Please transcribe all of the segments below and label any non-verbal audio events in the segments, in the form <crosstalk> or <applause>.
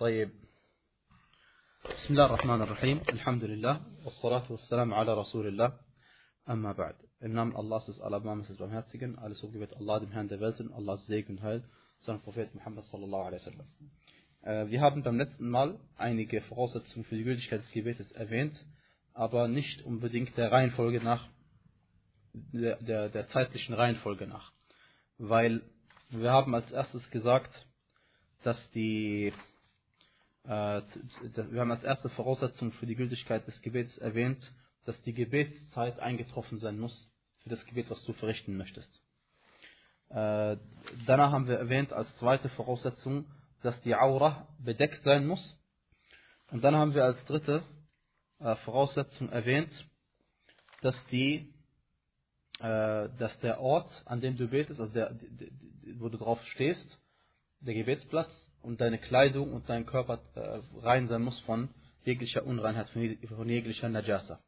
طيب بسم الله الرحمن الرحيم الحمد لله والصلاة والسلام على رسول الله أما بعد Im Namen Allahs des Alabamas des Barmherzigen, alles so gebet Allah, dem Herrn der Welten, Allahs Segen und Heil, seinem Prophet Muhammad sallallahu alaihi wasallam. Äh, wir haben beim letzten Mal einige Voraussetzungen für die Gültigkeit des Gebetes erwähnt, aber nicht unbedingt der Reihenfolge nach, der, der, der zeitlichen Reihenfolge nach. Weil wir haben als erstes gesagt, dass die äh, wir haben als erste Voraussetzung für die Gültigkeit des Gebets erwähnt, dass die Gebetszeit eingetroffen sein muss für das Gebet, was du verrichten möchtest. Äh, danach haben wir erwähnt als zweite Voraussetzung, dass die Aura bedeckt sein muss. Und dann haben wir als dritte äh, Voraussetzung erwähnt, dass die äh, dass der Ort, an dem du betest, also der, wo du drauf stehst, der Gebetsplatz und deine Kleidung und dein Körper äh, rein sein muss von jeglicher Unreinheit, von jeglicher Najasa.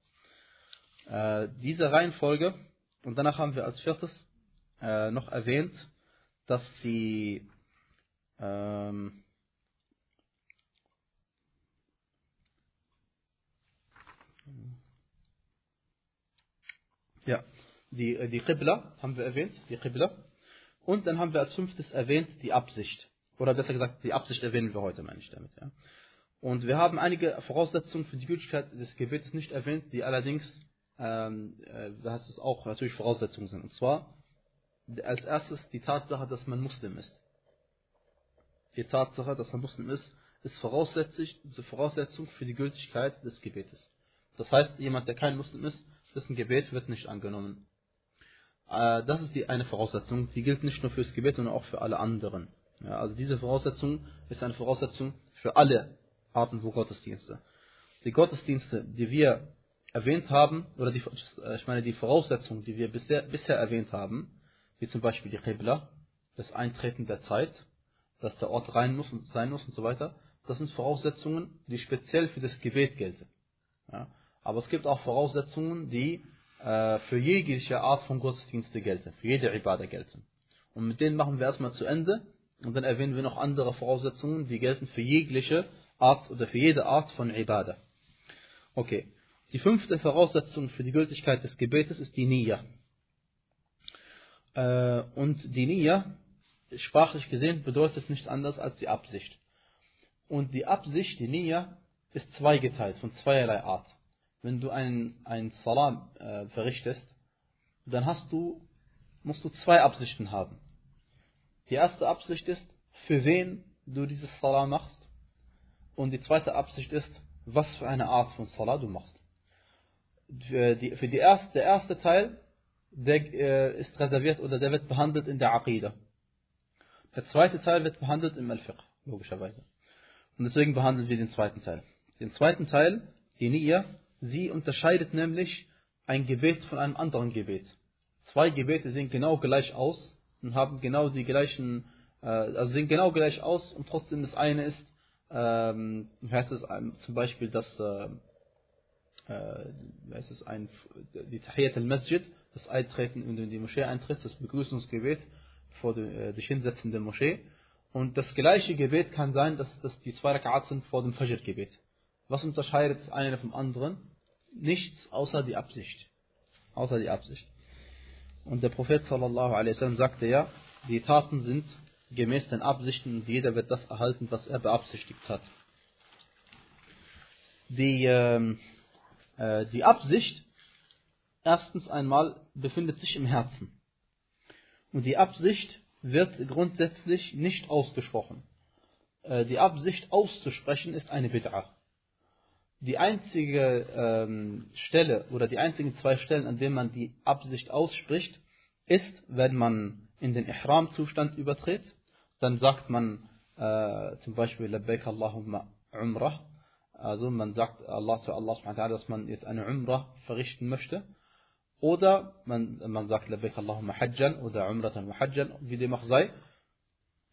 Äh, diese Reihenfolge, und danach haben wir als viertes äh, noch erwähnt, dass die ähm, ja, die, die Qibla haben wir erwähnt, die Qibla. Und dann haben wir als fünftes erwähnt die Absicht. Oder besser gesagt, die Absicht erwähnen wir heute, meine ich damit. Ja. Und wir haben einige Voraussetzungen für die Gültigkeit des Gebetes nicht erwähnt, die allerdings, ähm, äh, da heißt es auch natürlich Voraussetzungen sind. Und zwar als erstes die Tatsache, dass man Muslim ist. Die Tatsache, dass man Muslim ist, ist Voraussetzung für die Gültigkeit des Gebetes. Das heißt, jemand, der kein Muslim ist, dessen Gebet wird nicht angenommen. Äh, das ist die eine Voraussetzung, die gilt nicht nur fürs Gebet, sondern auch für alle anderen. Ja, also diese Voraussetzung ist eine Voraussetzung für alle Arten von Gottesdienste. Die Gottesdienste, die wir erwähnt haben, oder die, ich meine die Voraussetzungen, die wir bisher, bisher erwähnt haben, wie zum Beispiel die Qibla, das Eintreten der Zeit, dass der Ort rein muss und sein muss und so weiter, das sind Voraussetzungen, die speziell für das Gebet gelten. Ja, aber es gibt auch Voraussetzungen, die äh, für jegliche Art von Gottesdienste gelten, für jede Ibadah gelten. Und mit denen machen wir erstmal zu Ende und dann erwähnen wir noch andere Voraussetzungen, die gelten für jegliche Art oder für jede Art von Ibadah. Okay. Die fünfte Voraussetzung für die Gültigkeit des Gebetes ist die Niyya. Äh, und die Niyya, sprachlich gesehen, bedeutet nichts anderes als die Absicht. Und die Absicht, die Niyya, ist zweigeteilt, von zweierlei Art. Wenn du einen, einen Salam äh, verrichtest, dann hast du, musst du zwei Absichten haben. Die erste Absicht ist, für wen du dieses Salah machst. Und die zweite Absicht ist, was für eine Art von Salah du machst. Für, die, für die erste, der erste Teil, der äh, ist reserviert oder der wird behandelt in der Aqidah. Der zweite Teil wird behandelt im Al-Fiqh, logischerweise. Und deswegen behandeln wir den zweiten Teil. Den zweiten Teil, die Niyya, sie unterscheidet nämlich ein Gebet von einem anderen Gebet. Zwei Gebete sehen genau gleich aus, und haben genau die gleichen, äh, also sehen genau gleich aus und trotzdem das eine ist, ähm, heißt es zum Beispiel, dass äh, äh, heißt es ein, die Tahiyat al-Masjid, das Eintreten, in die Moschee eintrittst, das Begrüßungsgebet vor dem, äh, dich hinsetzen der Moschee. Und das gleiche Gebet kann sein, dass das die zwei Rak'at sind vor dem Fajr-Gebet. Was unterscheidet eine vom anderen? Nichts außer die Absicht. Außer die Absicht. Und der Prophet sallallahu alaihi wasallam sagte ja, die Taten sind gemäß den Absichten und jeder wird das erhalten, was er beabsichtigt hat. Die, ähm, äh, die Absicht, erstens einmal, befindet sich im Herzen. Und die Absicht wird grundsätzlich nicht ausgesprochen. Äh, die Absicht auszusprechen ist eine Bid'ah. Die einzige ähm, Stelle oder die einzigen zwei Stellen, an denen man die Absicht ausspricht, ist, wenn man in den Ihram-Zustand übertritt, dann sagt man äh, zum Beispiel Labbaik Allahumma Umrah, also man sagt Allah zu Allah dass man jetzt eine Umrah verrichten möchte, oder man, man sagt Labbaik Allahumma Hajjan oder Umratan wa Hajjan, wie dem auch sei.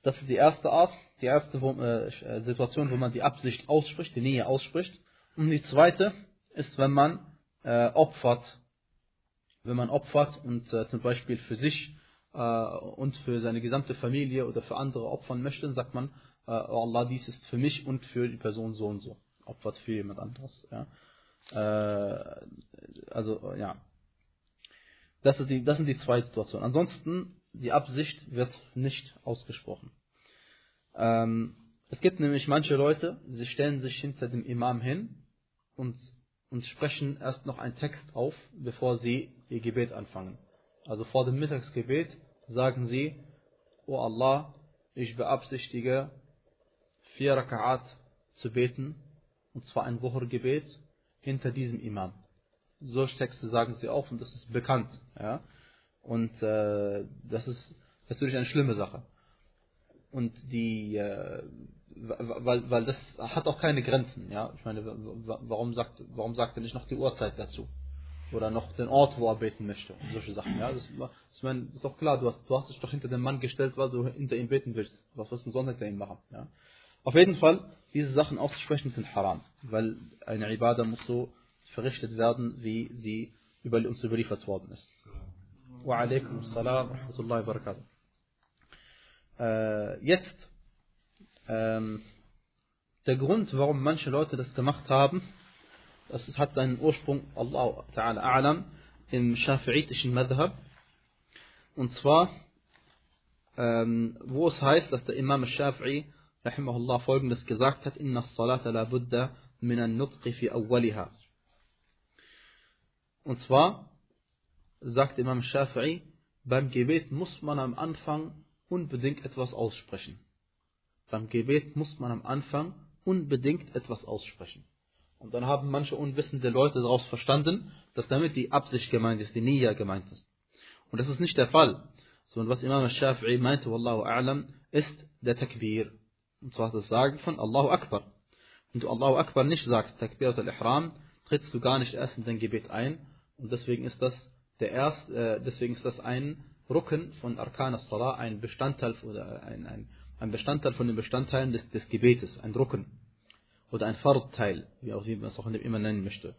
Das ist die erste Art, die erste äh, Situation, wo man die Absicht ausspricht, die Nähe ausspricht. Und die zweite ist, wenn man äh, opfert, wenn man opfert und äh, zum Beispiel für sich äh, und für seine gesamte Familie oder für andere opfern möchte, dann sagt man äh, oh Allah, dies ist für mich und für die Person so und so. Opfert für jemand anderes. Ja. Äh, also, ja. Das, ist die, das sind die zwei Situationen. Ansonsten, die Absicht wird nicht ausgesprochen. Ähm, es gibt nämlich manche Leute, sie stellen sich hinter dem Imam hin und, und sprechen erst noch einen Text auf, bevor sie ihr Gebet anfangen. Also vor dem Mittagsgebet sagen sie, O Allah, ich beabsichtige, vier Raka'at zu beten, und zwar ein Wucher-Gebet, hinter diesem Imam. Solche Texte sagen sie auch und das ist bekannt. Ja? Und äh, das ist natürlich eine schlimme Sache. Und die, äh, weil, weil das hat auch keine Grenzen. Ja? Ich meine, warum sagt, warum sagt er nicht noch die Uhrzeit dazu? Oder noch den Ort, wo er beten möchte und solche Sachen. Ja? Das, ich meine, ist auch klar, du hast, du hast dich doch hinter den Mann gestellt, weil du hinter ihm beten willst. Was wirst du sonst hinter ihm machen? Ja? Auf jeden Fall, diese Sachen auszusprechen sind haram, weil eine Ibadah muss so verrichtet werden, wie sie über uns überliefert worden ist. Wa alaikum assalam wa rahmatullahi wa barakatuh. Äh, jetzt, ähm, der Grund, warum manche Leute das gemacht haben, das hat seinen Ursprung, Allah Ta'ala A'lam, im Shafi'itischen Madhab. Und zwar, ähm, wo es heißt, dass der Imam Shafi'i rahimahullah folgendes gesagt hat, inna salata la budda min an-nutqi fi awwaliha. Und zwar sagt Imam Shafi'i, beim Gebet muss man am Anfang unbedingt etwas aussprechen. Beim Gebet muss man am Anfang unbedingt etwas aussprechen. Und dann haben manche unwissende Leute daraus verstanden, dass damit die Absicht gemeint ist, die Niyya gemeint ist. Und das ist nicht der Fall. Sondern was Imam Shafi'i meinte, Wallahu a'lam, ist der Takbir. Und zwar das Sagen von Allahu Akbar. Wenn du Allahu Akbar nicht sagst, Takbirat al-Ihram, trittst du gar nicht erst in dein Gebet ein. Und deswegen ist das der erst, äh, deswegen ist das ein Rücken von Arkan al-Salah, ein Bestandteil oder ein, ein, ein Bestandteil von den Bestandteilen des, des Gebetes, ein Rücken. Oder ein Fardteil, wie auch wie man es auch immer nennen möchte.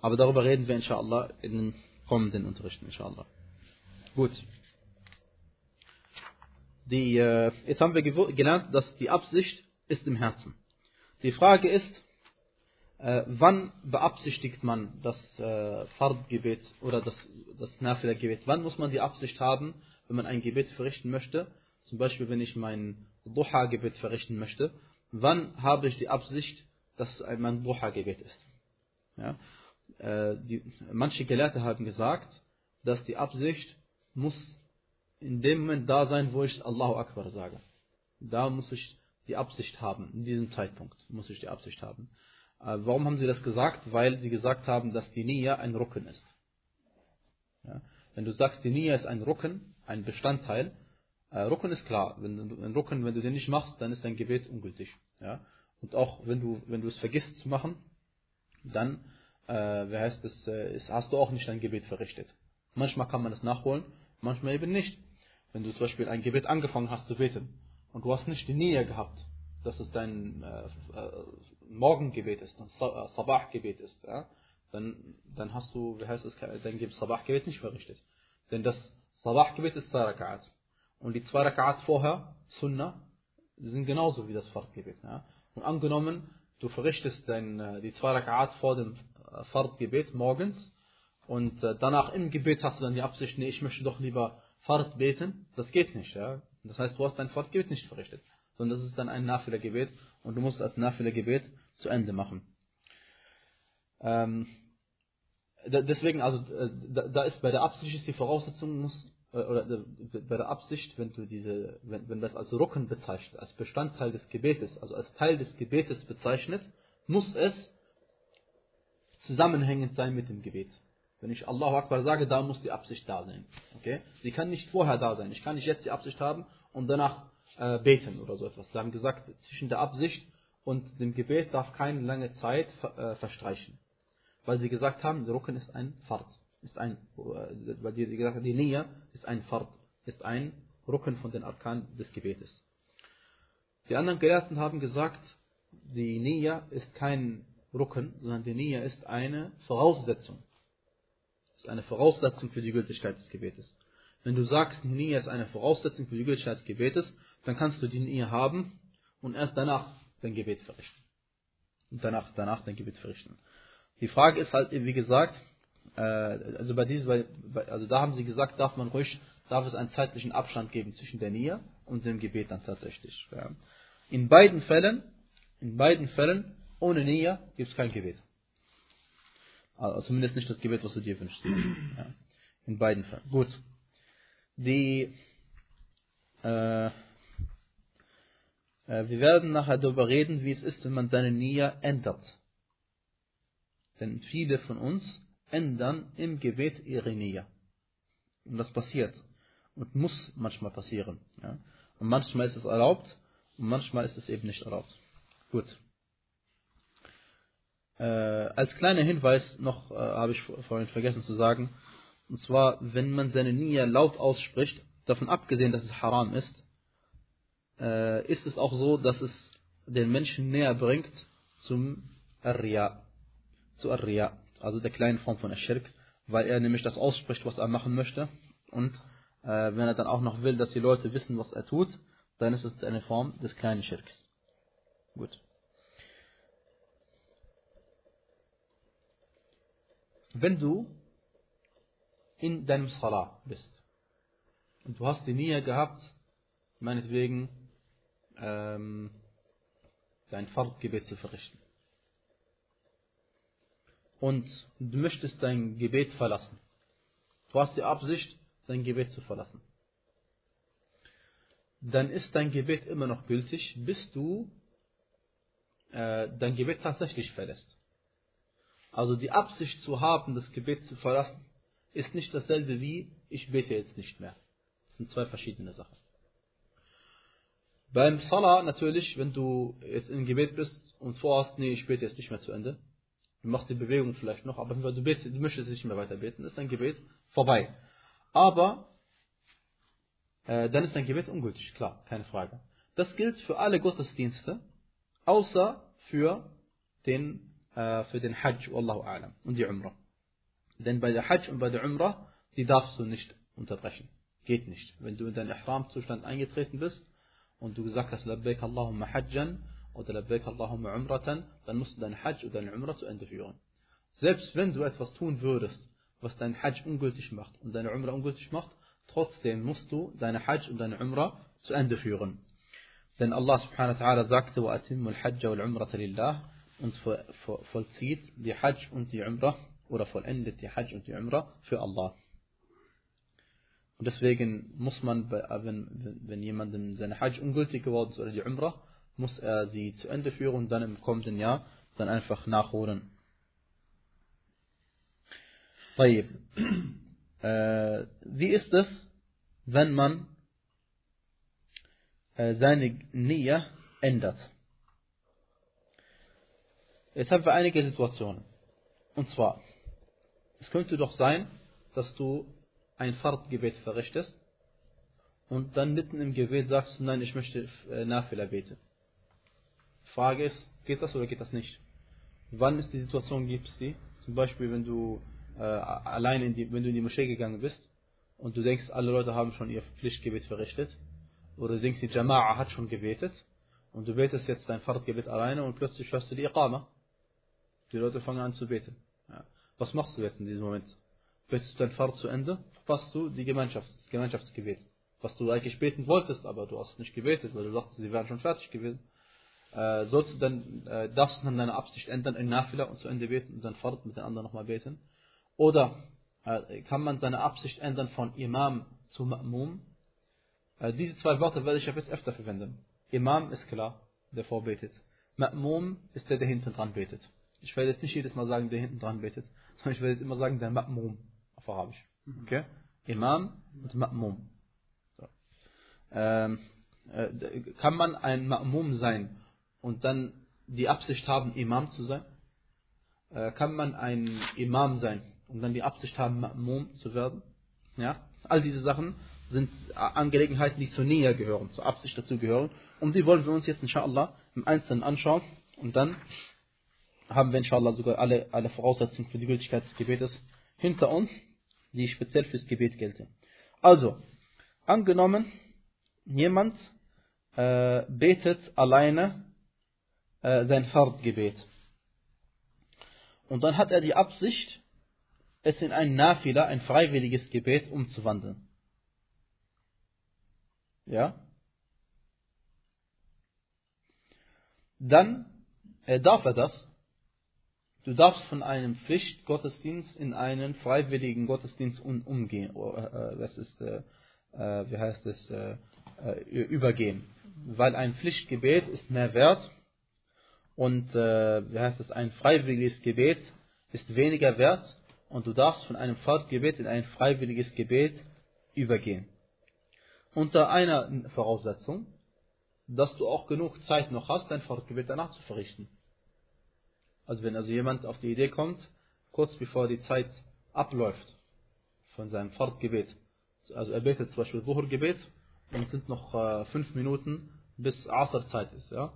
Aber darüber reden wir inshallah in den kommenden Unterrichten, inshallah. Gut. Die, äh, jetzt haben wir gelernt, dass die Absicht ist im Herzen. Die Frage ist, äh, wann beabsichtigt man das äh, Fardgebet oder das, das Nafila-Gebet? Wann muss man die Absicht haben, wenn man ein Gebet verrichten möchte? Zum Beispiel, wenn ich mein Duha-Gebet verrichten möchte. Wann habe ich die Absicht, dass mein Duha-Gebet ist? Ja? Äh, die, manche Gelehrte haben gesagt, dass die Absicht muss in dem Moment da sein, wo ich Allahu Akbar sage. Da muss ich die Absicht haben, in diesem Zeitpunkt muss ich die Absicht haben. Äh, warum haben sie das gesagt? Weil sie gesagt haben, dass die Nia ein Rucken ist. Ja? Wenn du sagst, die Nia ist ein Rucken, ein Bestandteil, äh, Rucken ist klar. Wenn du, ein Rucken, wenn du den nicht machst, dann ist dein Gebet ungültig. Ja? Und auch wenn du, wenn du es vergisst zu machen, dann, äh, wie heißt es, äh, ist, hast du auch nicht dein Gebet verrichtet. Manchmal kann man das nachholen, manchmal eben nicht. Wenn du zum Beispiel ein Gebet angefangen hast zu beten und du hast nicht die Nähe gehabt, dass es dein äh, äh, Morgengebet ist, ein äh, Sabah-Gebet ist, ja, dann, dann hast du, wie heißt es, dein Sabah-Gebet nicht verrichtet. Denn das Sabah-Gebet ist zwei Raka'at. Und die zwei Raka'at vorher, Sunnah, sind genauso wie das Fardgebet. Ja. Und angenommen, du verrichtest dein, äh, die zwei Raka'at vor dem Fardgebet morgens und danach im Gebet hast du dann die Absicht, nee, ich möchte doch lieber Fard beten, das geht nicht. Ja? Das heißt, du hast dein Fardgebet nicht verrichtet, sondern das ist dann ein Nafila-Gebet und du musst das Nafila-Gebet zu Ende machen. Ähm, deswegen, also äh, da, da, ist bei der Absicht ist die Voraussetzung muss äh, oder äh, bei der Absicht, wenn du diese, wenn, wenn das als Rücken bezeichnet, als Bestandteil des Gebetes, also als Teil des Gebetes bezeichnet, muss es zusammenhängend sein mit dem Gebet. Wenn ich Allahu Akbar sage, da muss die Absicht da sein. Okay? Sie kann nicht vorher da sein. Ich kann nicht jetzt die Absicht haben und danach äh, beten oder so etwas. Sie haben gesagt, zwischen der Absicht und dem Gebet darf keine lange Zeit äh, verstreichen. Weil sie gesagt haben, der Rücken ist ein Fard. Ist ein, äh, weil die, gesagt haben, die Nia ist ein Fard. Ist ein Rücken von den Arkan des Gebetes. Die anderen Gelehrten haben gesagt, die Nia ist kein Rücken, sondern die Nia ist eine Voraussetzung ist eine Voraussetzung für die Gültigkeit des Gebetes. Wenn du sagst, die Nia ist eine Voraussetzung für die Gültigkeit des Gebetes, dann kannst du die Nia haben und erst danach dein Gebet verrichten. Und danach, danach dein Gebet verrichten. Die Frage ist halt, wie gesagt, äh, also bei diesem, also da haben sie gesagt, darf man ruhig, darf es einen zeitlichen Abstand geben zwischen der Nia und dem Gebet dann tatsächlich. Ja. In beiden Fällen, in beiden Fällen, ohne Nia gibt es kein Gebet. Also zumindest nicht das Gebet, was du dir wünschst. Ja. In beiden Fällen. Gut. Die, äh, wir werden nachher darüber reden, wie es ist, wenn man seine Nia ändert. Denn viele von uns ändern im Gebet ihre Nia. Und das passiert. Und muss manchmal passieren. Ja. Und manchmal ist es erlaubt und manchmal ist es eben nicht erlaubt. Gut. Äh, als kleiner Hinweis noch äh, habe ich vorhin vergessen zu sagen, und zwar, wenn man seine Nia laut ausspricht, davon abgesehen, dass es haram ist, äh, ist es auch so, dass es den Menschen näher bringt zum Arya, zu Arya, also der kleinen Form von Ashirk, weil er nämlich das ausspricht, was er machen möchte und äh, wenn er dann auch noch will, dass die Leute wissen, was er tut, dann ist es eine Form des kleinen Schirks. Gut. Wenn du in deinem Salah bist und du hast die Nia gehabt, meinetwegen ähm, dein Fardgebet zu verrichten und du möchtest dein Gebet verlassen. Du hast die Absicht, dein Gebet zu verlassen. Dann ist dein Gebet immer noch gültig, bis du äh, dein Gebet tatsächlich verlässt. Also die Absicht zu haben, das Gebet zu verlassen, ist nicht dasselbe wie, ich bete jetzt nicht mehr. Das sind zwei verschiedene Sachen. Beim Salah natürlich, wenn du jetzt im Gebet bist und vorhast, nee, ich bete jetzt nicht mehr zu Ende, du machst die Bewegung vielleicht noch, aber du, betest, du möchtest nicht mehr weiter beten, ist dein Gebet vorbei. Aber äh, dann ist dein Gebet ungültig, klar, keine Frage. Das gilt für alle Gottesdienste, außer für den, äh, für den Hajj, Wallahu a'lam, und die Umrah. Denn bei der Hajj und bei der Umrah, die darfst du nicht unterbrechen. Geht nicht. Wenn du in deinen Ihram-Zustand eingetreten bist und du gesagt hast, Labbaik Allahumma Hajjan oder Labbaik Allahumma Umratan, dann musst du dein Hajj oder deine Umrah zu Ende führen. Selbst wenn du etwas tun würdest, was dein Hajj ungültig macht und deine Umrah ungültig macht, trotzdem musst du deine Hajj und deine Umrah zu Ende führen. Denn Allah subhanahu wa ta'ala sagte, وَأَتِمُّ الْحَجَّ وَالْعُمْرَةَ لِلَّهِ und vollzieht die Hajj und die Umrah oder vollendet die Hajj und die Umrah für Allah. Und deswegen muss man, äh, wenn, wenn jemandem seine Hajj ungültig geworden ist oder die Umrah, muss er sie zu Ende führen und dann im kommenden Jahr dann einfach nachholen. Taib. <clears throat> Äh, wie ist es, wenn man äh, seine Nähe ändert? Jetzt haben wir einige Situationen. Und zwar, es könnte doch sein, dass du ein Fahrtgebet verrichtest und dann mitten im Gebet sagst nein, ich möchte äh, Nafila beten. Frage ist, geht das oder geht das nicht? Wann ist die Situation, gibt es die? Zum Beispiel, wenn du äh, allein in die, wenn du in die Moschee gegangen bist und du denkst, alle Leute haben schon ihr Pflichtgebet verrichtet, oder du denkst, die Jama'a hat schon gebetet und du betest jetzt dein Fahrtgebet alleine und plötzlich hörst du die Iqama. Die Leute fangen an zu beten. Ja. Was machst du jetzt in diesem Moment? Betest du dein Fahrt zu Ende, verpasst du die Gemeinschafts Gemeinschaftsgebet. Was du eigentlich beten wolltest, aber du hast nicht gebetet, weil du dachtest, sie wären schon fertig gewesen. Äh, sollst du dann, äh, darfst du dann deine Absicht ändern in Nafila und zu Ende beten und dann Fahrt mit den anderen nochmal beten? Oder äh, kann man seine Absicht ändern von Imam zu Ma'mum? Äh, diese zwei Worte werde ich jetzt öfter verwenden. Imam ist klar, der vorbetet. Ma'mum ist der, der hinten dran betet. Ich werde jetzt nicht jedes Mal sagen, der hinten dran betet, sondern ich werde jetzt immer sagen, der Ma'mum Arabisch. Mhm. Okay? Imam und Ma'mum. So. Ähm, äh, kann man ein Ma'mum sein und dann die Absicht haben, Imam zu sein? Äh, kann man ein Imam sein und dann die Absicht haben, Ma'mum zu werden. Ja? All diese Sachen sind Angelegenheiten, die zur Nähe gehören, zur Absicht dazu gehören. Und die wollen wir uns jetzt inshallah im Einzelnen anschauen. Und dann haben wir inshallah sogar alle, alle Voraussetzungen für die Gültigkeit des Gebetes hinter uns, die speziell fürs Gebet gelten. Also, angenommen, jemand äh, betet alleine äh, sein Fardgebet. Und dann hat er die Absicht, es in ein Nafila, ein freiwilliges Gebet umzuwandeln. Ja? Dann äh, darf er das. Du darfst von einem Pflichtgottesdienst in einen freiwilligen Gottesdienst umgehen. Äh, das ist, äh, äh, wie heißt es, äh, äh, übergehen. Weil ein Pflichtgebet ist mehr wert und äh, wie heißt es, ein freiwilliges Gebet ist weniger wert und du darfst von einem Fahrtgebet in ein freiwilliges Gebet übergehen. Unter einer Voraussetzung, dass du auch genug Zeit noch hast, dein Fahrtgebet danach zu verrichten. Also wenn also jemand auf die Idee kommt, kurz bevor die Zeit abläuft von seinem Fahrtgebet, also er betet zum Beispiel Wuhur-Gebet und sind noch äh, fünf Minuten bis Asr-Zeit ist, ja,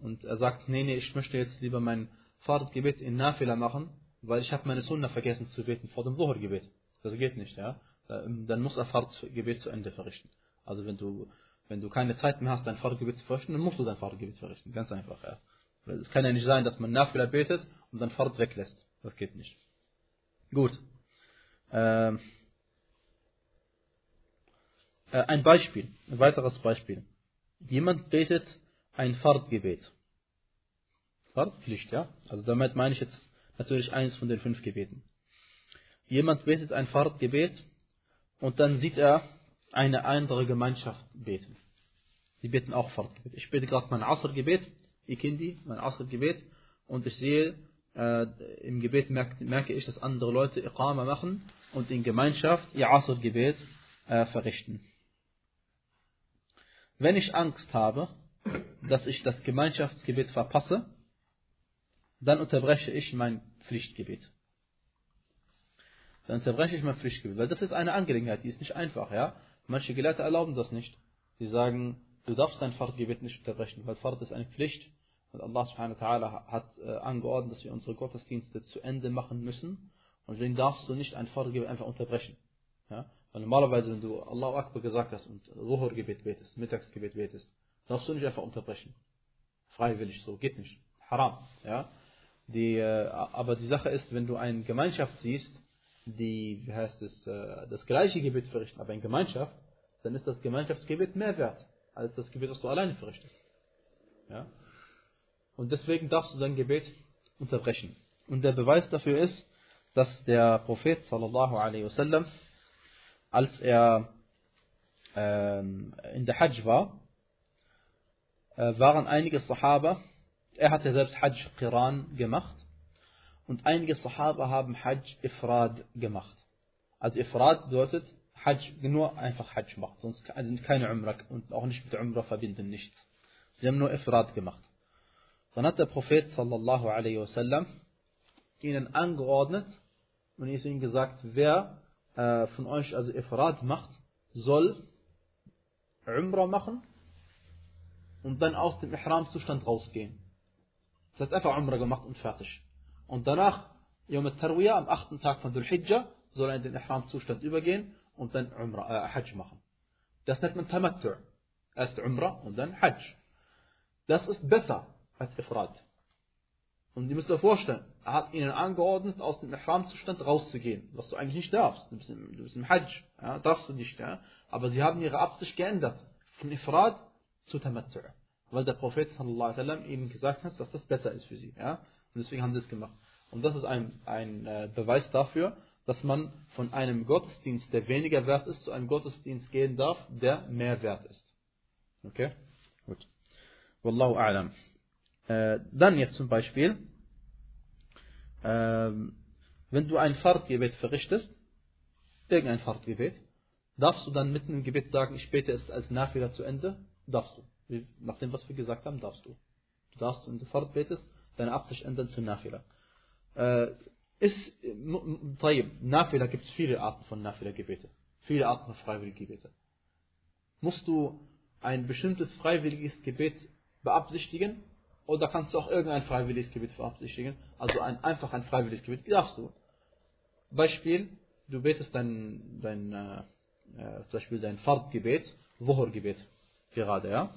und er sagt, nee, nee, ich möchte jetzt lieber mein Fahrtgebet in Nafila machen, weil ich habe meine Sunna vergessen zu beten vor dem Dhuhr-Gebet. Das geht nicht, ja. Dann muss er Fahrtgebet zu Ende verrichten. Also wenn du, wenn du keine Zeit mehr hast, dein Fahrtgebet zu verrichten, dann musst du dein Fahrtgebet verrichten. Ganz einfach, ja. Es kann ja nicht sein, dass man Nafila betet und dann Fahrt weglässt. Das geht nicht. Gut. Ähm, äh, ein Beispiel, ein weiteres Beispiel. Jemand betet ein Fahrtgebet. Fahrtpflicht, ja? Also damit meine ich jetzt natürlich eines von den fünf Gebeten. Jemand betet ein Fahrtgebet und dann sieht er eine andere Gemeinschaft beten. Sie beten auch Fahrtgebet. Ich bete gerade mein Asr-Gebet, Ikindi, mein Asr-Gebet und ich sehe, äh, im Gebet merke, merke, ich, dass andere Leute Iqama machen und in Gemeinschaft ihr Asr-Gebet äh, verrichten. Wenn ich Angst habe, dass ich das Gemeinschaftsgebet verpasse, dann unterbreche ich mein Pflichtgebet. Dann unterbreche ich mein Pflichtgebet. Weil das ist eine Angelegenheit, die ist nicht einfach. Ja? Manche Gelehrte erlauben das nicht. Sie sagen, du darfst dein Fahrtgebet nicht unterbrechen, weil Fahrt ist eine Pflicht. Und Allah subhanahu wa ta'ala hat äh, angeordnet, dass wir unsere Gottesdienste zu Ende machen müssen. Und deswegen darfst du nicht ein Fahrtgebet einfach unterbrechen. Ja? Weil normalerweise, wenn du Allahu Akbar gesagt hast und Ruhur-Gebet betest, Mittagsgebet betest, darfst du nicht einfach unterbrechen. Freiwillig so, geht nicht. Haram. Ja? Die, äh, aber die Sache ist, wenn du eine Gemeinschaft siehst, die, wie heißt es, äh, das gleiche Gebet verrichten, aber in Gemeinschaft, dann ist das Gemeinschaftsgebet mehr wert, als das Gebet, das du alleine verrichtest. Ja? Und deswegen darfst du dein Gebet unterbrechen. Und der Beweis dafür ist, dass der Prophet sallallahu alaihi wasallam, als er ähm, in der Hajj war, äh, waren einige Sahaba, er hatte selbst Hajj Qiran gemacht und einige Sahaba haben Hajj Ifrad gemacht. Also Ifrad bedeutet Hajj, nur einfach Hajj macht, sonst also keine Umrah und auch nicht mit Umrah verbinden, nichts. Sie haben nur Ifrad gemacht. Dann hat der Prophet sallallahu alaihi wasallam ihnen angeordnet und ist ihnen gesagt, wer äh, von euch also Ifrad macht, soll Umrah machen und dann aus dem Ihram-Zustand rausgehen. Das heißt einfach Umrah gemacht und fertig. Und danach, Yom al-Tarwiyah, am achten Tag von Dhul-Hijjah, soll er in den Ihram-Zustand übergehen und dann Umrah, äh, Hajj machen. Das nennt man Tamattu'. Erst Umrah und dann Hajj. Das ist besser als Ifrad. Und ihr müsst euch vorstellen, er hat ihnen angeordnet, aus dem Ihram-Zustand rauszugehen, was du eigentlich nicht darfst. Du bist im, du bist im Hajj, ja, darfst du nicht. Ja. Aber sie haben ihre Absicht geändert. Von Ifrad zu Tamattu'. Weil der Prophet wasallam ihnen gesagt hat, dass das besser ist für sie. Ja? Und deswegen haben sie es gemacht. Und das ist ein, ein äh, Beweis dafür, dass man von einem Gottesdienst, der weniger wert ist, zu einem Gottesdienst gehen darf, der mehr wert ist. Okay? Gut. Wallahu a'lam. Äh, dann jetzt zum Beispiel, äh, wenn du ein Fahrtgebet verrichtest, irgendein Fahrtgebet, darfst du dann mitten im Gebet sagen, ich bete es als Nachfehler zu Ende? Darfst du. Nach dem, was wir gesagt haben, darfst du. Du darfst, wenn du fortbetest, deine Absicht ändern zu Nafila. Äh, ist, Nafila gibt es viele Arten von Nafila-Gebete. Viele Arten von freiwilligen Musst du ein bestimmtes freiwilliges Gebet beabsichtigen? Oder kannst du auch irgendein freiwilliges Gebet beabsichtigen? Also ein, einfach ein freiwilliges Gebet darfst du. Beispiel, du betest dein, dein, äh, äh zum Beispiel dein Fahrtgebet, Wuhur-Gebet gerade, ja.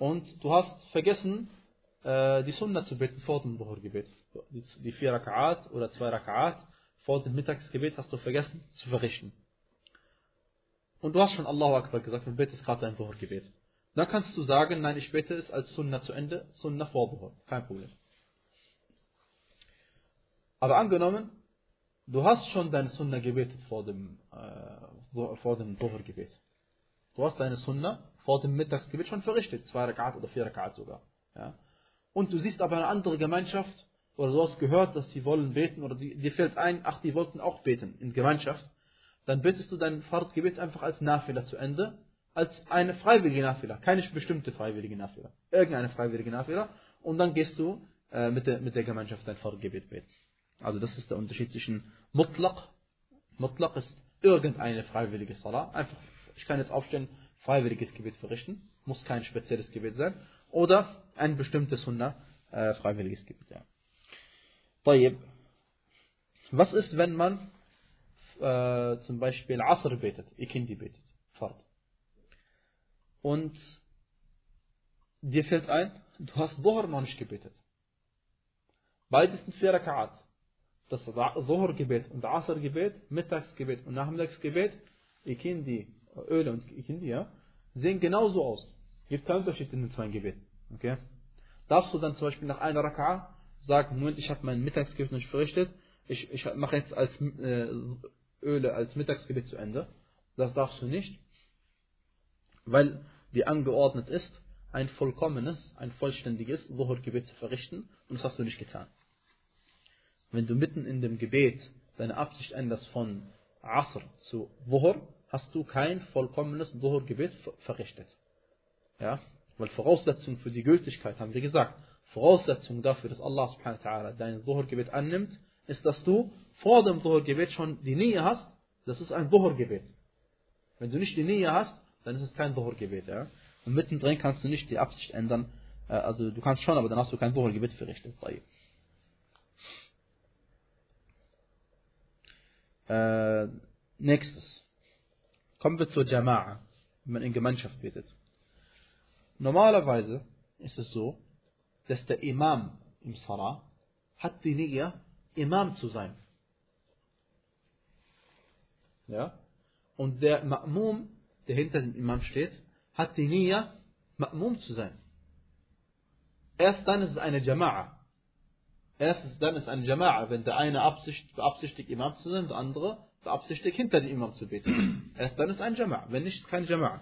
und du hast vergessen, äh, die Sunna zu beten vor dem Dhuhr-Gebet. Die, die vier Raka'at oder zwei Raka'at vor dem Mittagsgebet hast du vergessen zu verrichten. Und du hast schon Allahu Akbar gesagt und betest gerade dein Dhuhr-Gebet. Dann kannst du sagen, nein, ich bete es als Sunna zu Ende, Sunna vor Dhuhr. Kein Problem. Aber angenommen, du hast schon deine Sunna gebetet vor dem, äh, vor dem Dhuhr-Gebet. Du hast deine Sunna vor dem Mittagsgebet schon verrichtet, zwei Rakat oder vier Rakat sogar. Ja? Und du siehst aber eine andere Gemeinschaft, oder du hast gehört, dass sie wollen beten, oder die, dir fällt ein, ach, die wollten auch beten in Gemeinschaft, dann betest du dein Fahrtgebet einfach als Nafila zu Ende, als eine freiwillige Nafila, keine bestimmte freiwillige Nafila, irgendeine freiwillige Nafila, und dann gehst du äh, mit, der, mit der Gemeinschaft dein Fahrtgebet beten. Also das ist der Unterschied zwischen Mutlaq. Mutlaq ist irgendeine freiwillige Salah, einfach, ich kann jetzt aufstehen, freiwilliges Gebet verrichten, muss kein spezielles Gebet sein, oder ein bestimmtes Sunna, äh, freiwilliges Gebet. Ja. طيب. Was ist, wenn man äh, zum Beispiel Asr betet, Ikindi betet, Fahrt. Und dir fällt ein, du hast Dhuhr noch nicht gebetet. Beides sind vier Raka'at. Das Dhuhr-Gebet und Asr-Gebet, Mittagsgebet und Nachmittagsgebet, Ikindi, Öle und Ikindi, ja, sehen genauso aus. Gibt keinen Unterschied in den zwei Gebeten. Okay? Darfst du dann zum Beispiel nach einer Raka'a sagen, Moment, ich habe mein Mittagsgebet nicht verrichtet, ich, ich mache jetzt als äh, Öle als Mittagsgebet zu Ende. Das darfst du nicht, weil dir angeordnet ist, ein vollkommenes, ein vollständiges Dhuhr-Gebet zu verrichten und das hast du nicht getan. Wenn du mitten in dem Gebet deine Absicht änderst von Asr zu Dhuhr, hast du kein vollkommenes Dhuhr-Gebet verrichtet. Ja? Weil Voraussetzung für die Gültigkeit, haben wir gesagt, Voraussetzung dafür, dass Allah subhanahu wa ta'ala dein Dhuhr-Gebet annimmt, ist, dass du vor dem Dhuhr-Gebet schon die Nähe hast, das ist ein Dhuhr-Gebet. Wenn du nicht die Nähe hast, dann ist es kein Dhuhr-Gebet. Ja? Und mittendrin kannst du nicht die Absicht ändern, äh, also du kannst schon, aber dann hast du kein Dhuhr-Gebet verrichtet. Äh, nächstes. Kommen wir zur Jama'a, wenn man in Gemeinschaft betet. Normalerweise ist es so, dass der Imam im Salah hat die Nähe, Imam zu sein. Ja? Und der Ma'mum, der hinter dem Imam steht, hat die Nähe, Ma'mum zu sein. Erst dann ist es eine Jama'a. Erst dann ist es eine Jama'a, wenn der eine Absicht, beabsichtigt, Imam zu sein, der andere beabsichtigt, hinter dem Imam zu beten. <clears throat> Erst dann ist es ein Jama'a. Wenn nicht, ist es kein Jama'a.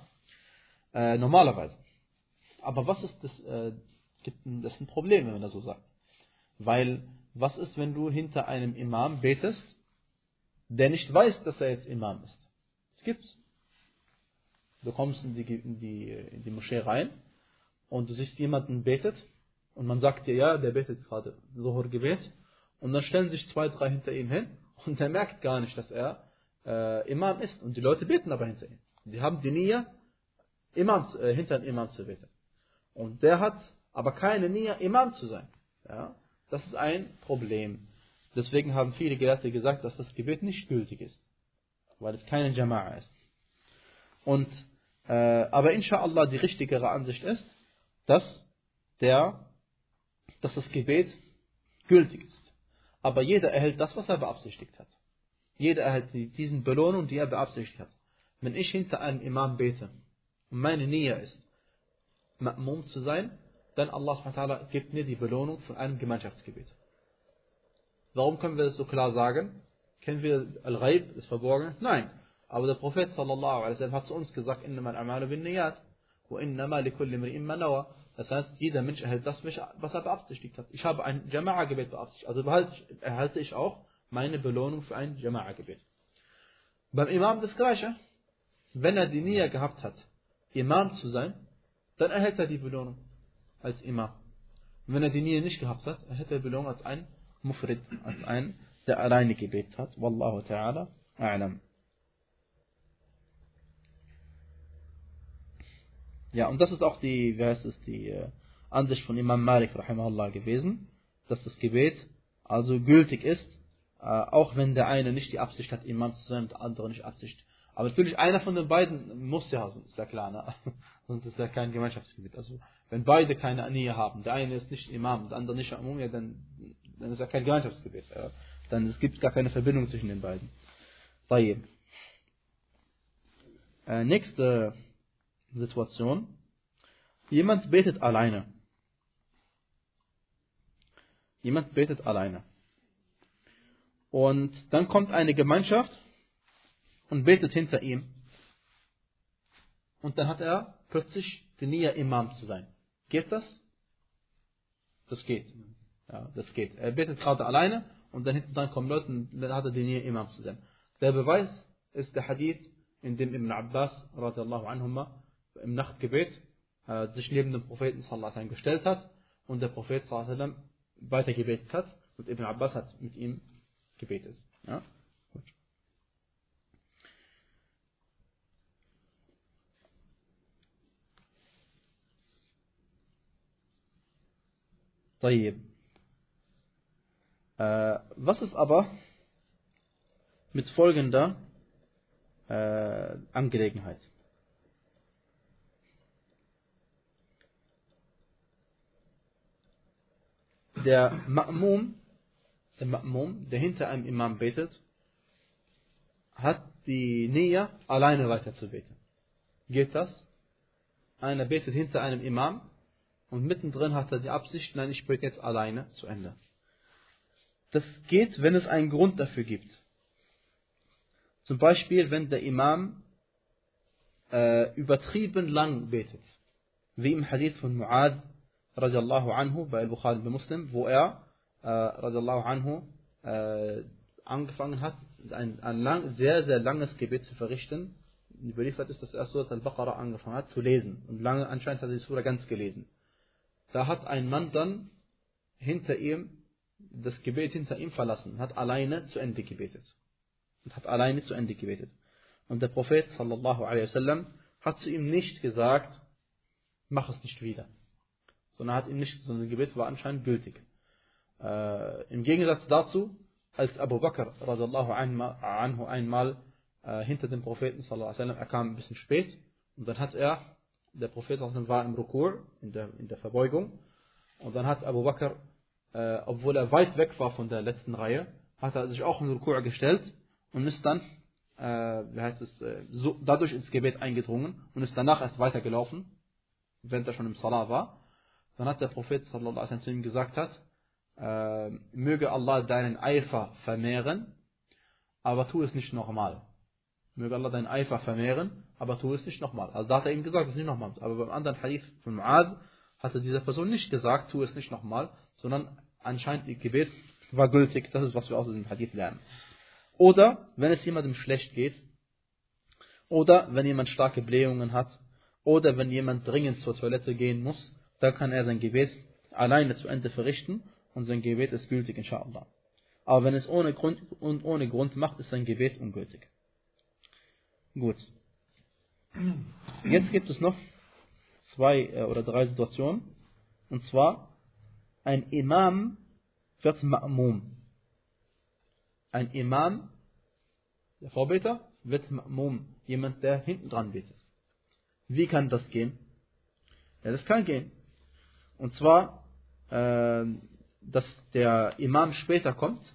Äh, normalerweise. Aber was ist das, äh, das sind Probleme, wenn man das so sagt. Weil, was ist, wenn du hinter einem Imam betest, der nicht weiß, dass er jetzt Imam ist? Das gibt's. Du kommst in die, in die, in die Moschee rein und du siehst jemanden betet und man sagt dir, ja, der betet gerade Zuhur-Gebet und dann stellen sich zwei, drei hinter ihm hin und der merkt gar nicht, dass er äh, Imam ist und die Leute beten aber hinter ihm. Sie haben die Nia, äh, hinter dem Imam zu beten. Und der hat aber keine Nia, Imam zu sein. Ja? Das ist ein Problem. Deswegen haben viele Gelehrte gesagt, dass das Gebet nicht gültig ist. Weil es keine Jama'a ist. Und, äh, aber inshallah die richtigere Ansicht ist, dass, der, dass das Gebet gültig ist. Aber jeder erhält das, was er beabsichtigt hat. Jeder erhält diesen Belohnung, die er beabsichtigt hat. Wenn ich hinter einem Imam bete und meine Nia ist, Ma'mum zu sein, dann Allah subhanahu gibt mir die Belohnung von einem Gemeinschaftsgebet. Warum können wir das so klar sagen? Kennen wir Al-Ghaib, das Verborgene? Nein. Aber der Prophet sallallahu alaihi wasallam hat zu uns gesagt, innama al-amalu bin niyat, wa innama likulli imri'in ma nawa. Das heißt, jeder Mensch erhält das, was er beabsichtigt hat. Ich habe ein Jama'a-Gebet beabsichtigt. Also erhalte ich auch meine Belohnung für ein Jama'a-Gebet. Beim Imam das Gleiche. Wenn er die Nia gehabt hat, Imam zu sein, dann erhält er die Belohnung als Imam. Wenn er die Nia nicht gehabt hat, erhält er die Belohnung als ein Mufrid, als ein, der alleine gebetet hat. Wallahu ta'ala a'lam. Ja, und das ist auch die, wie heißt es, die äh, Ansicht von Imam Malik rahimahullah gewesen, dass das Gebet also gültig ist, äh, auch wenn der eine nicht die Absicht hat, Imam zu sein, der andere nicht Absicht, Aber natürlich einer von den beiden muss ja, ist ja klar, ne? <laughs> sonst ist ja kein Gemeinschaftsgebiet. Also wenn beide keine Ania haben, der eine ist nicht Imam, der andere nicht Amum, ja, dann, dann ist ja kein Gemeinschaftsgebiet. Ja? Dann es gibt gar keine Verbindung zwischen den beiden. Tayyib. Äh, nächste Situation. Jemand betet alleine. Jemand betet alleine. Und dann kommt eine Gemeinschaft und betet hinter ihm. Und dann hat er plötzlich den Nia Imam zu sein. Geht das? Das geht. Ja, das geht. Er betet gerade alleine und dann hinten dran kommen Leute und dann hat er den Nia Imam zu sein. Der Beweis ist der Hadith, in dem Ibn Abbas radiallahu anhuma, im Nachtgebet äh, sich neben dem Propheten sallallahu sallam, gestellt hat und der Prophet sallallahu alaihi wasallam sallam, weitergebetet hat und Ibn Abbas hat mit ihm gebetet. Ja? Gut. Äh, was ist aber mit folgender äh, Angelegenheit? Der Ma'mum, der Ma'mum, der hinter einem Imam betet, hat die Nähe, alleine weiter zu beten. Geht das? Einer betet hinter einem Imam und mittendrin hat er die Absicht, nein, ich bete jetzt alleine zu Ende. Das geht, wenn es einen Grund dafür gibt. Zum Beispiel, wenn der Imam äh, übertrieben lang betet. Wie im Hadith von Mu'ad radiallahu anhu bei Al-Bukhari bei Muslim, wo er äh, radiallahu anhu äh, angefangen hat, ein, ein lang, sehr, sehr langes Gebet zu verrichten. Überliefert ist, dass er Surat al-Baqarah angefangen hat zu lesen. Und lange anscheinend hat er die Surah ganz gelesen. Da hat ein Mann dann hinter ihm das Gebet hinter ihm verlassen, hat alleine zu Ende gebetet. Und hat alleine zu Ende gebetet. Und der Prophet sallallahu alaihi wasallam hat zu ihm nicht gesagt, mach es nicht wieder. Sondern hat ihm nicht, sondern das Gebet war anscheinend gültig. Äh, Im Gegensatz dazu, als Abu Bakr radiallahu anhu einmal äh, hinter dem Propheten sallallahu alaihi er kam ein bisschen spät und dann hat er der Prophet war im Rukur, in der, in der Verbeugung. Und dann hat Abu Bakr, äh, obwohl er weit weg war von der letzten Reihe, hat er sich auch im Rukur gestellt und ist dann, äh, wie heißt es, äh, so, dadurch ins Gebet eingedrungen und ist danach erst weitergelaufen, während er schon im Salah war. Dann hat der Prophet sallallahu zu ihm gesagt hat, äh, möge Allah deinen Eifer vermehren, aber tu es nicht nochmal. Möge Allah deinen Eifer vermehren, aber tu es nicht nochmal. Also da hat er ihm gesagt, es nicht nochmal. Aber beim anderen Hadith von Mu'ad hatte dieser Person nicht gesagt, tu es nicht nochmal, sondern anscheinend ihr Gebet war gültig. Das ist, was wir aus diesem Hadith lernen. Oder, wenn es jemandem schlecht geht, oder wenn jemand starke Blähungen hat, oder wenn jemand dringend zur Toilette gehen muss, dann kann er sein Gebet alleine zu Ende verrichten und sein Gebet ist gültig, inshallah. Aber wenn es ohne Grund, und ohne Grund macht, ist sein Gebet ungültig. Gut. Jetzt gibt es noch zwei äh, oder drei Situationen. Und zwar, ein Imam wird Ma'mum. Ein Imam, der Vorbeter, wird Ma'mum. Jemand, der hinten dran betet. Wie kann das gehen? Ja, das kann gehen. Und zwar, äh, dass der Imam später kommt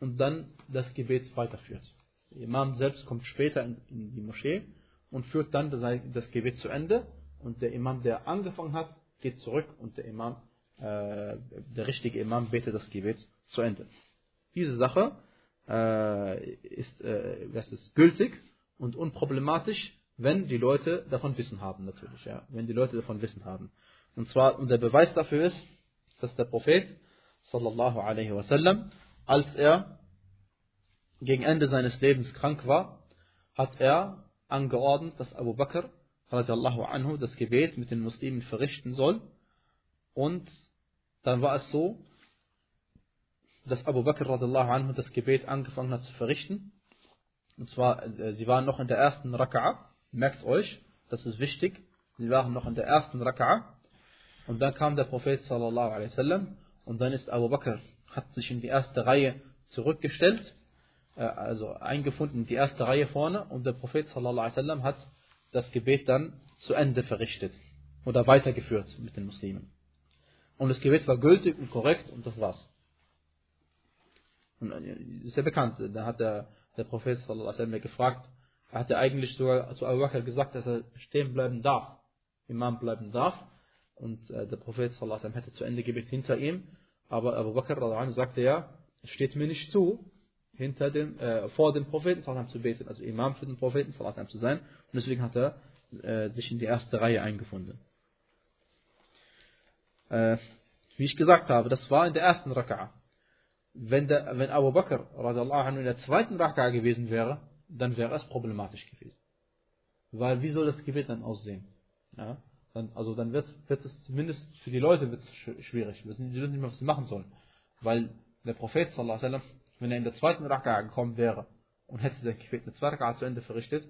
und dann das Gebet weiterführt. Der Imam selbst kommt später in, in die Moschee und führt dann das, das, Gebet zu Ende. Und der Imam, der angefangen hat, geht zurück und der Imam, äh, der richtige Imam betet das Gebet zu Ende. Diese Sache äh, ist, äh, ist gültig und unproblematisch, wenn die Leute davon Wissen haben, natürlich. Ja, wenn die Leute davon Wissen haben. Und zwar, und der Beweis dafür ist, dass der Prophet, sallallahu alaihi wasallam, als er gegen Ende seines Lebens krank war, hat er angeordnet, dass Abu Bakr radiallahu anhu das Gebet mit den Muslimen verrichten soll. Und dann war es so, dass Abu Bakr radiallahu anhu das Gebet angefangen hat zu verrichten. Und zwar, äh, sie waren noch in der ersten Raka'a. Merkt euch, das ist wichtig. Sie waren noch in der ersten Raka'a. Und dann kam der Prophet sallallahu alaihi wasallam und dann ist Abu Bakr, hat sich in die erste Reihe zurückgestellt äh, also eingefunden, die erste Reihe vorne und der Prophet sallallahu alaihi wasallam hat das Gebet dann zu Ende verrichtet oder weitergeführt mit den Muslimen. Und das Gebet war gültig und korrekt und das war's. Und äh, ist ja bekannt, da hat der, der Prophet sallallahu alaihi wasallam gefragt, er hatte eigentlich sogar zu Abu Bakr gesagt, dass er stehen bleiben darf, Imam bleiben darf. Und äh, der Prophet wasallam hätte zu Ende Gebet hinter ihm. Aber Abu Bakr sagte ja, es steht mir nicht zu, hinter dem, äh, vor dem Propheten sallallahu zu beten, also Imam für den Propheten sallallahu zu sein. Und deswegen hat er äh, sich in die erste Reihe eingefunden. Äh, wie ich gesagt habe, das war in der ersten Raka'a. Wenn, der, wenn Abu Bakr in der zweiten Raka'a gewesen wäre, dann wäre es problematisch gewesen. Weil wie soll das Gebet dann aussehen? Ja? Dann, also dann wird, wird es zumindest für die Leute wird es schwierig. Sie wissen nicht mehr, was sie machen sollen. Weil der Prophet, wenn er in der zweiten Raka'a gekommen wäre und hätte sein Gebet mit zwei zu Ende verrichtet,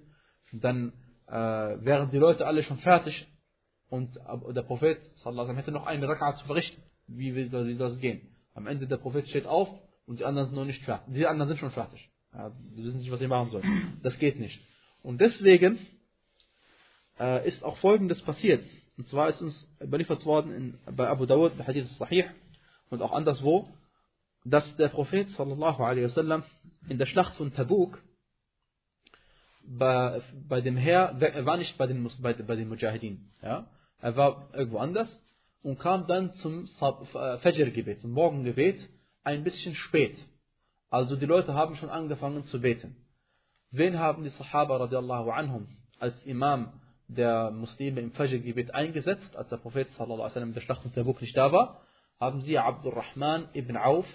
dann äh, wären die Leute alle schon fertig und der Prophet hätte noch eine Raka'a zu verrichten. Wie will das gehen? Am Ende der Prophet steht auf und die anderen sind noch nicht fertig. Die anderen sind schon fertig. Ja, wissen nicht, was sie machen sollen. Das geht nicht. Und deswegen äh, ist auch Folgendes passiert. Und zwar ist uns überliefert worden in, bei Abu Dawud, der Hadith Sahih, und auch anderswo, dass der Prophet sallallahu alaihi wasallam in der Schlacht von Tabuk bei, bei dem Herr, er war nicht bei den, bei, bei den Mujahideen, ja? er war irgendwo anders und kam dann zum äh, Fajr-Gebet, zum Morgengebet, ein bisschen spät. Also die Leute haben schon angefangen zu beten. Wen haben die Sahaba radiallahu anhum als Imam der Muslime im Fajr-Gebet eingesetzt, als der Prophet sallallahu alaihi wasallam in der Schlacht von Tabuk nicht da war? Haben sie Abdurrahman ibn Auf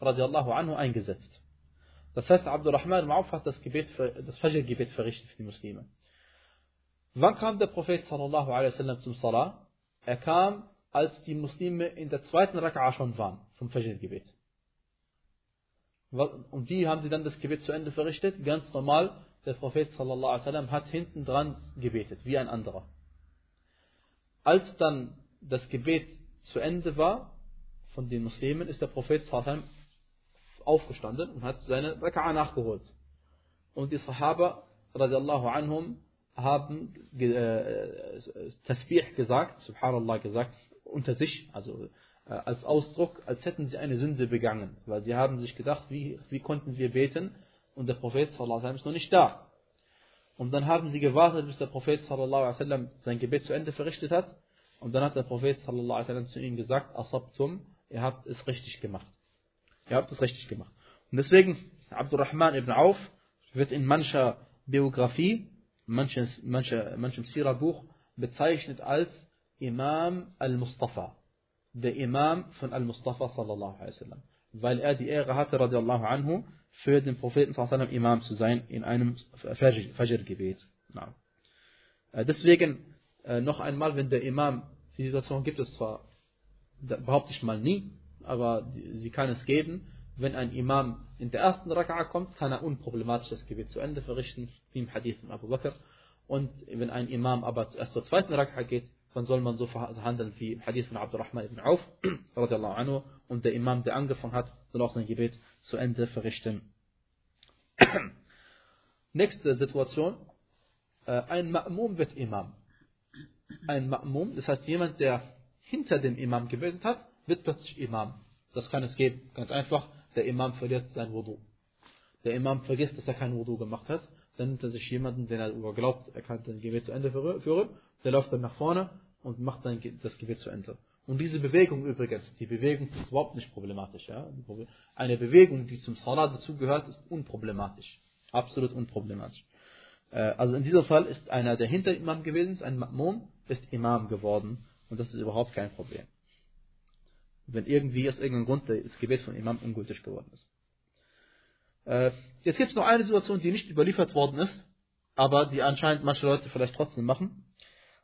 radiallahu anhu eingesetzt. Das heißt, Abdurrahman ibn Auf hat das, das Fajr-Gebet verrichtet für die Muslime. Wann kam der Prophet sallallahu zum Salah? Er kam, als die Muslime in der zweiten Raka'a schon waren, vom Fajr-Gebet. Und wie haben sie dann das Gebet zu Ende verrichtet? Ganz normal, der Prophet sallallahu alaihi hat hinten dran gebetet, wie ein anderer. Als dann das Gebet zu Ende war von den Muslimen, ist der Prophet sallallahu aufgestanden und hat seine Raka'a nachgeholt. Und die Sahaba radiallahu anhum haben äh, Tasbih gesagt, Subhanallah gesagt, unter sich, also äh, als Ausdruck, als hätten sie eine Sünde begangen. Weil sie haben sich gedacht, wie, wie konnten wir beten und der Prophet sallallahu ist noch nicht da. Und dann haben sie gewartet, bis der Prophet sallallahu sein Gebet zu Ende verrichtet hat. Und dann hat der Prophet sallallahu zu ihnen gesagt, Asabtum, ihr habt es richtig gemacht. Ihr habt es richtig gemacht. Und deswegen, Abdurrahman ibn Auf wird in mancher Biografie, manches, mancher, manchem Sira-Buch bezeichnet als Imam al-Mustafa der Imam von Al-Mustafa sallallahu alaihi weil er die Ehre hatte radiallahu anhu für den Propheten alaihi Imam zu sein in einem Fajr-Gebet. Äh, deswegen äh, noch einmal, wenn der Imam, die Situation gibt es zwar, behaupte ich mal nie, aber sie kann es geben, wenn ein Imam in der ersten Raka'a kommt, kann er unproblematisch das Gebet zu Ende verrichten, wie im Hadith von Abu Bakr. Und wenn ein Imam aber erst zur zweiten Raka'a geht, dann soll man so handeln wie im Hadith von Abdurrahman ibn Auf, <clears throat> anhu, und der Imam, der angefangen hat, soll auch sein Gebet zu Ende verrichten. <clears throat> Nächste Situation. Äh, ein Ma'mum wird Imam. Ein Ma'mum, das heißt jemand, der hinter dem Imam gebetet hat, wird plötzlich Imam. Das kann es geben. Ganz einfach, der Imam verliert sein Wudu. Der Imam vergisst, dass er kein Wudu gemacht hat. Dann nimmt er sich jemanden, den er glaubt, er kann sein Gebet zu Ende führen. Der läuft dann nach vorne und macht dann das Gebet zu Ende. Und diese Bewegung übrigens, die Bewegung ist überhaupt nicht problematisch. Ja? Eine Bewegung, die zum Salat dazugehört, ist unproblematisch. Absolut unproblematisch. Äh, also in diesem Fall ist einer, der hinter Imam gewesen ist, ein Ma'mum, ist Imam geworden. Und das ist überhaupt kein Problem. Wenn irgendwie aus irgendeinem Grund das Gebet von Imam ungültig geworden ist. Äh, jetzt gibt es noch eine Situation, die nicht überliefert worden ist, aber die anscheinend manche Leute vielleicht trotzdem machen.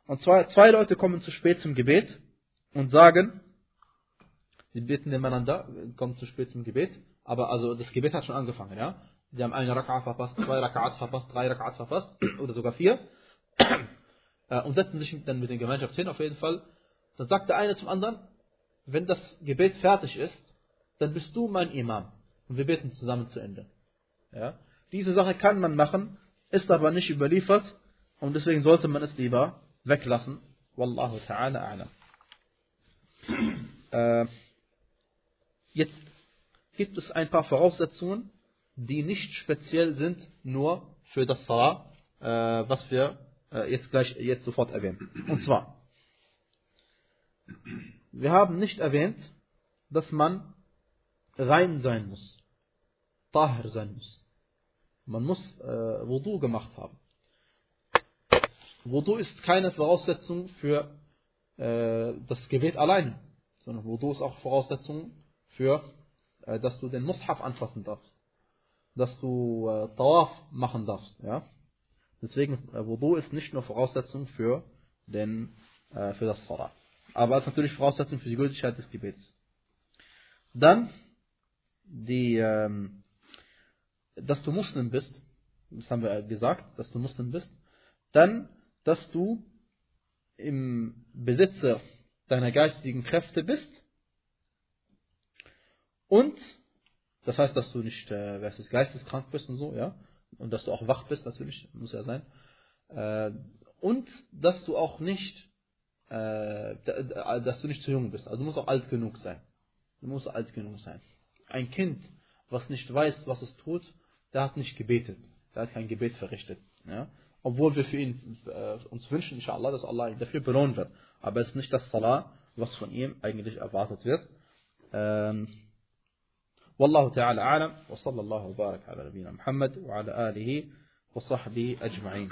Und zwar zwei Leute kommen zu spät zum Gebet und sagen, sie beten nebeneinander, kommen zu spät zum Gebet, aber also das Gebet hat schon angefangen, ja. Sie haben eine Raka'a verpasst, zwei Raka'ats verpasst, drei Raka'ats verpasst oder sogar vier äh, und setzen sich dann mit der Gemeinschaft hin auf jeden Fall. Dann sagt der eine zum anderen, wenn das Gebet fertig ist, dann bist du mein Imam und wir beten zusammen zu Ende. Ja? Diese Sache kann man machen, ist aber nicht überliefert und deswegen sollte man es lieber weglassen. Wallahu ta'ala a'lam. Äh, jetzt gibt es ein paar Voraussetzungen, die nicht speziell sind nur für das Salah, äh, was wir äh, jetzt gleich jetzt sofort erwähnen. Und zwar, wir haben nicht erwähnt, dass man rein sein muss, tahir sein muss. Man muss äh, Wudu gemacht haben. Wudu ist keine Voraussetzung für äh, das Gebet alleine, sondern Wudu ist auch Voraussetzung für, äh, dass du den Mushaf anfassen darfst, dass du äh, Tawaf machen darfst. Ja? Deswegen, äh, Wudu ist nicht nur Voraussetzung für, den, äh, für das Salah. Aber es ist natürlich Voraussetzung für die Gültigkeit des Gebets. Dann, die, ähm, dass du Muslim bist, das haben wir gesagt, dass du Muslim bist, dann, dass du im Besitze deiner geistigen Kräfte bist und das heißt, dass du nicht äh, wer ist, geisteskrank bist und so, ja, und dass du auch wach bist natürlich, muss ja sein, äh, und dass du auch nicht äh, dass du nicht zu jung bist, also du musst auch alt genug sein. Du musst alt genug sein. Ein Kind, was nicht weiß, was es tut, der hat nicht gebetet. Der hat kein Gebet verrichtet. Ja? Obwohl wir für ihn äh, uns wünschen, inshallah, dass Allah ihn dafür belohnen wird. Aber es ist nicht das Salah, was von ihm eigentlich erwartet wird. Ähm, والله تعالى أعلم وصلى الله وبارك على نبينا محمد وعلى آله وصحبه أجمعين